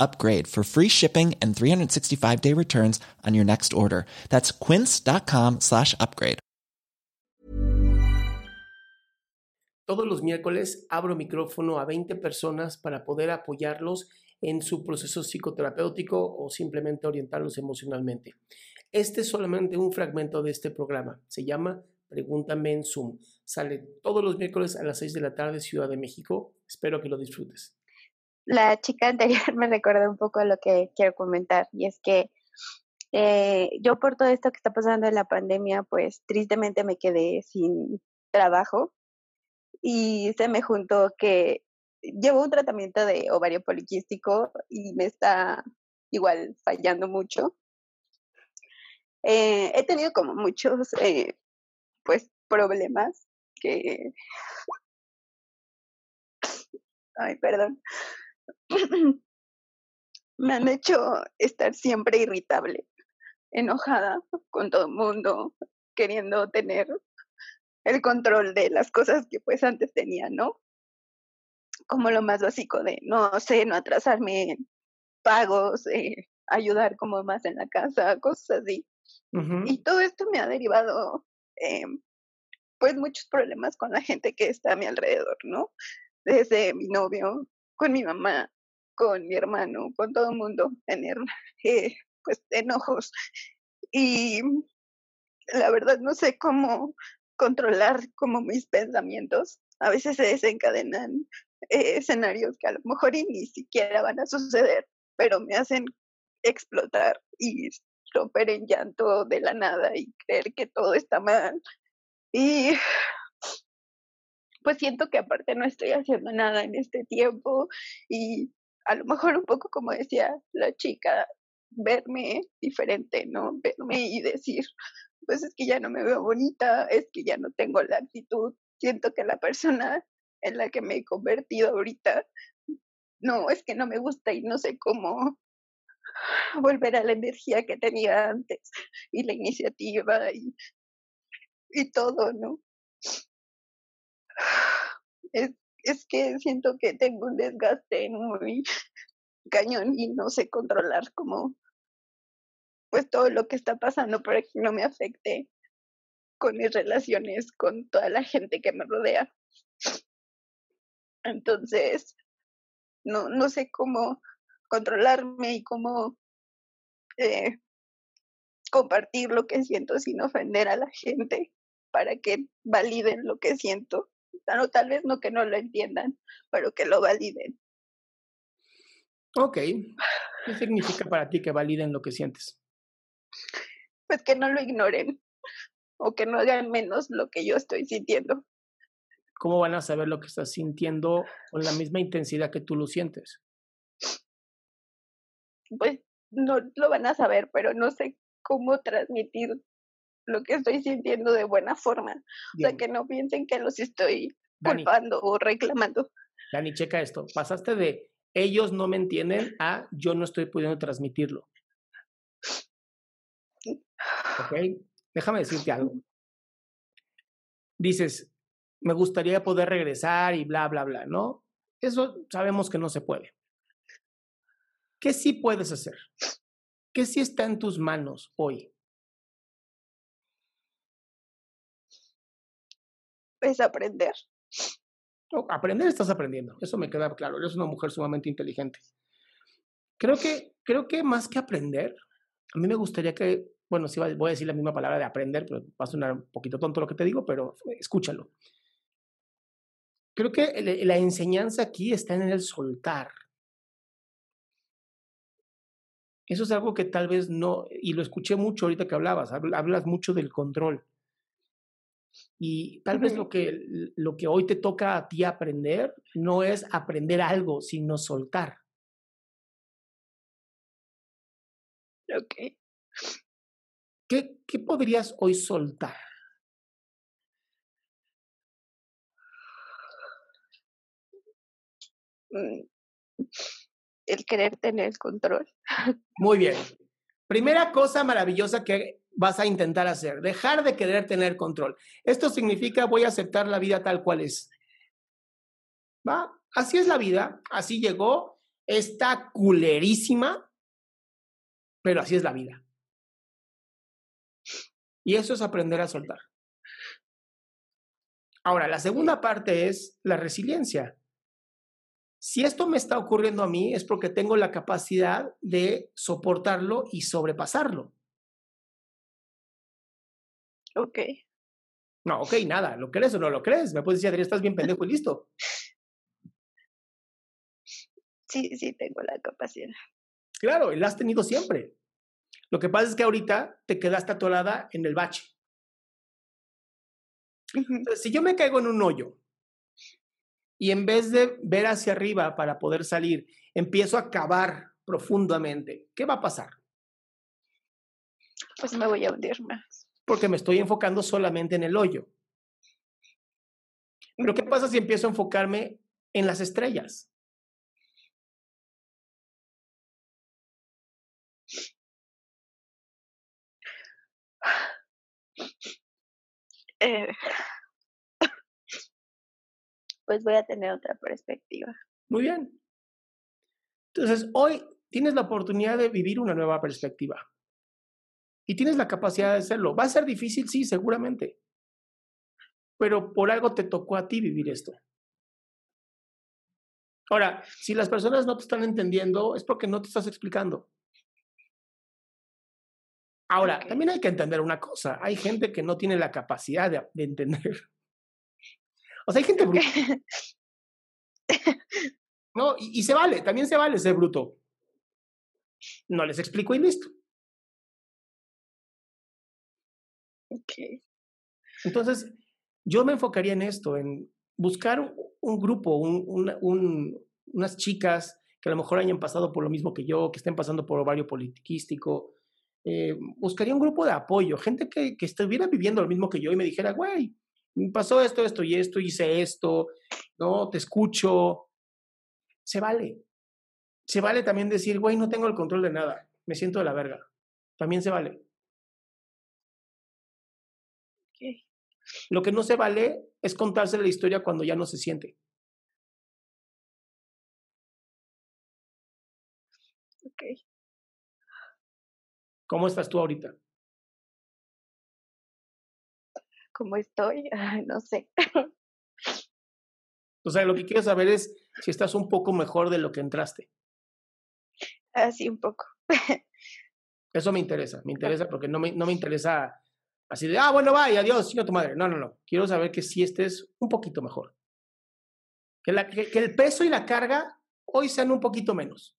upgrade for free shipping and 365 day returns on your next order. That's quince.com slash upgrade. Todos los miércoles abro micrófono a 20 personas para poder apoyarlos en su proceso psicoterapéutico o simplemente orientarlos emocionalmente. Este es solamente un fragmento de este programa. Se llama Pregúntame en Zoom. Sale todos los miércoles a las 6 de la tarde, Ciudad de México. Espero que lo disfrutes. La chica anterior me recuerda un poco a lo que quiero comentar y es que eh, yo por todo esto que está pasando en la pandemia, pues tristemente me quedé sin trabajo y se me juntó que llevo un tratamiento de ovario poliquístico y me está igual fallando mucho. Eh, he tenido como muchos eh, pues problemas que ay perdón me han hecho estar siempre irritable enojada con todo el mundo queriendo tener el control de las cosas que pues antes tenía no como lo más básico de no sé no atrasarme en pagos eh, ayudar como más en la casa cosas así. Y todo esto me ha derivado eh, pues muchos problemas con la gente que está a mi alrededor, ¿no? Desde mi novio, con mi mamá, con mi hermano, con todo el mundo, tener eh, pues enojos. Y la verdad no sé cómo controlar como mis pensamientos. A veces se desencadenan eh, escenarios que a lo mejor ni siquiera van a suceder, pero me hacen explotar y romper en llanto de la nada y creer que todo está mal. Y pues siento que aparte no estoy haciendo nada en este tiempo y a lo mejor un poco como decía la chica, verme diferente, ¿no? Verme y decir, pues es que ya no me veo bonita, es que ya no tengo la actitud, siento que la persona en la que me he convertido ahorita, no, es que no me gusta y no sé cómo volver a la energía que tenía antes y la iniciativa y, y todo, ¿no? Es, que siento que tengo un desgaste muy cañón y no sé controlar como pues todo lo que está pasando para que no me afecte con mis relaciones con toda la gente que me rodea. Entonces, no, no sé cómo controlarme y cómo eh, compartir lo que siento sin ofender a la gente para que validen lo que siento. O tal vez no que no lo entiendan, pero que lo validen. Ok. ¿Qué significa para ti que validen lo que sientes? Pues que no lo ignoren o que no hagan menos lo que yo estoy sintiendo. ¿Cómo van a saber lo que estás sintiendo con la misma intensidad que tú lo sientes? Pues no lo van a saber, pero no sé cómo transmitir lo que estoy sintiendo de buena forma. O sea, que no piensen que los estoy culpando o reclamando. Dani, checa esto. Pasaste de ellos no me entienden a yo no estoy pudiendo transmitirlo. ¿Ok? Déjame decirte algo. Dices, me gustaría poder regresar y bla, bla, bla, ¿no? Eso sabemos que no se puede. ¿Qué sí puedes hacer? ¿Qué sí está en tus manos hoy? Es aprender. aprender estás aprendiendo, eso me queda claro. Eres una mujer sumamente inteligente. Creo que, creo que más que aprender, a mí me gustaría que, bueno, voy a decir la misma palabra de aprender, pero va a sonar un poquito tonto lo que te digo, pero escúchalo. Creo que la enseñanza aquí está en el soltar. Eso es algo que tal vez no, y lo escuché mucho ahorita que hablabas, hablas mucho del control. Y tal vez lo que, lo que hoy te toca a ti aprender no es aprender algo, sino soltar. Ok. ¿Qué, qué podrías hoy soltar? Mm, el querer tener control. Muy bien. Primera cosa maravillosa que vas a intentar hacer, dejar de querer tener control. Esto significa voy a aceptar la vida tal cual es. ¿Va? Así es la vida, así llegó, está culerísima, pero así es la vida. Y eso es aprender a soltar. Ahora, la segunda parte es la resiliencia. Si esto me está ocurriendo a mí es porque tengo la capacidad de soportarlo y sobrepasarlo. Ok. No, ok, nada. ¿Lo crees o no lo crees? Me puedes decir, Adrián, estás bien pendejo y listo. Sí, sí, tengo la capacidad. Claro, y la has tenido siempre. Lo que pasa es que ahorita te quedaste atorada en el bache. si yo me caigo en un hoyo y en vez de ver hacia arriba para poder salir, empiezo a cavar profundamente, ¿qué va a pasar? Pues me voy a hundir más. Porque me estoy enfocando solamente en el hoyo. Pero ¿qué pasa si empiezo a enfocarme en las estrellas? Eh, pues voy a tener otra perspectiva. Muy bien. Entonces, hoy tienes la oportunidad de vivir una nueva perspectiva. Y tienes la capacidad de hacerlo. ¿Va a ser difícil? Sí, seguramente. Pero por algo te tocó a ti vivir esto. Ahora, si las personas no te están entendiendo, es porque no te estás explicando. Ahora, también hay que entender una cosa. Hay gente que no tiene la capacidad de, de entender. O sea, hay gente bruta. No, y, se vale, también se vale ser bruto. No les explico y listo. Ok. Entonces, yo me enfocaría en esto, en buscar un, grupo, unas chicas que a lo mejor hayan pasado por lo mismo que yo, que estén pasando por ovario politiquístico. Eh, buscaría un grupo de apoyo, gente que, que estuviera viviendo lo mismo que yo y me dijera, güey, pasó esto, esto y esto, hice esto, ¿no? Te escucho. Se vale. Se vale también decir, güey, no tengo el control de nada, me siento de la verga. También se vale. Lo que no se vale es contarse la historia cuando ya no se siente. Ok. ¿Cómo estás tú ahorita? cómo estoy, no sé. O sea, lo que quiero saber es si estás un poco mejor de lo que entraste. Así un poco. Eso me interesa, me interesa porque no me, no me interesa así de, ah, bueno, vaya, adiós, sigue tu madre. No, no, no. Quiero saber que sí estés un poquito mejor. Que, la, que el peso y la carga hoy sean un poquito menos.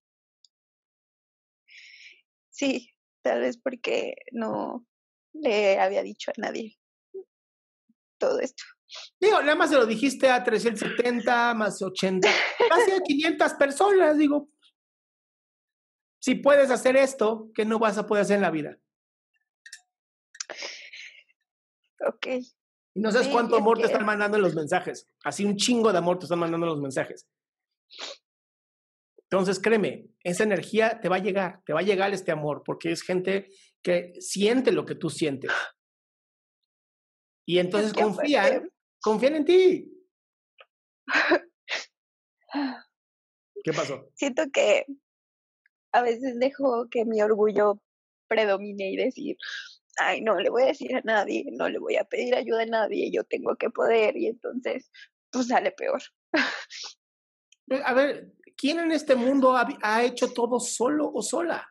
Sí, tal vez porque no le había dicho a nadie todo esto. Digo, nada más se lo dijiste a 370 más 80, casi a 500 personas, digo. Si puedes hacer esto, ¿qué no vas a poder hacer en la vida? Ok. Y no sabes cuánto amor te están mandando en los mensajes. Así un chingo de amor te están mandando en los mensajes. Entonces, créeme, esa energía te va a llegar, te va a llegar este amor, porque es gente que siente lo que tú sientes. Y entonces confían, confían en ti. ¿Qué pasó? Siento que a veces dejo que mi orgullo predomine y decir, ay, no le voy a decir a nadie, no le voy a pedir ayuda a nadie, yo tengo que poder y entonces pues sale peor. A ver, ¿quién en este mundo ha, ha hecho todo solo o sola?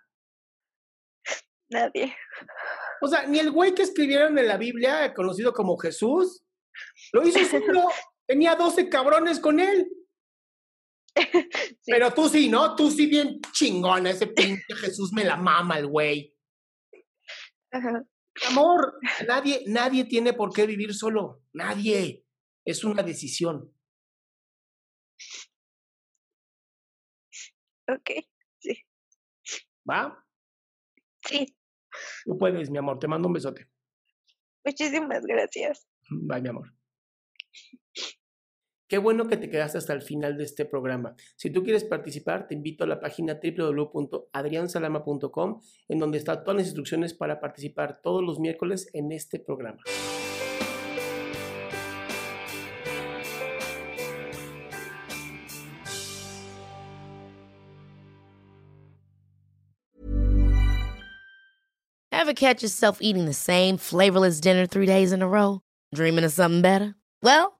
Nadie. O sea, ni el güey que escribieron en la Biblia, conocido como Jesús, lo hizo solo. Tenía 12 cabrones con él. Pero tú sí, ¿no? Tú sí bien chingona, ese pinche Jesús me la mama el güey. Amor, nadie, nadie tiene por qué vivir solo. Nadie. Es una decisión. Ok, sí. ¿Va? Sí. Tú puedes, mi amor. Te mando un besote. Muchísimas gracias. Bye, mi amor. Qué bueno que te quedaste hasta el final de este programa. Si tú quieres participar, te invito a la página www.adriansalama.com, en donde están todas las instrucciones para participar todos los miércoles en este programa. Ever catch yourself eating the same flavorless dinner three days in a row? Dreaming of something better? Well,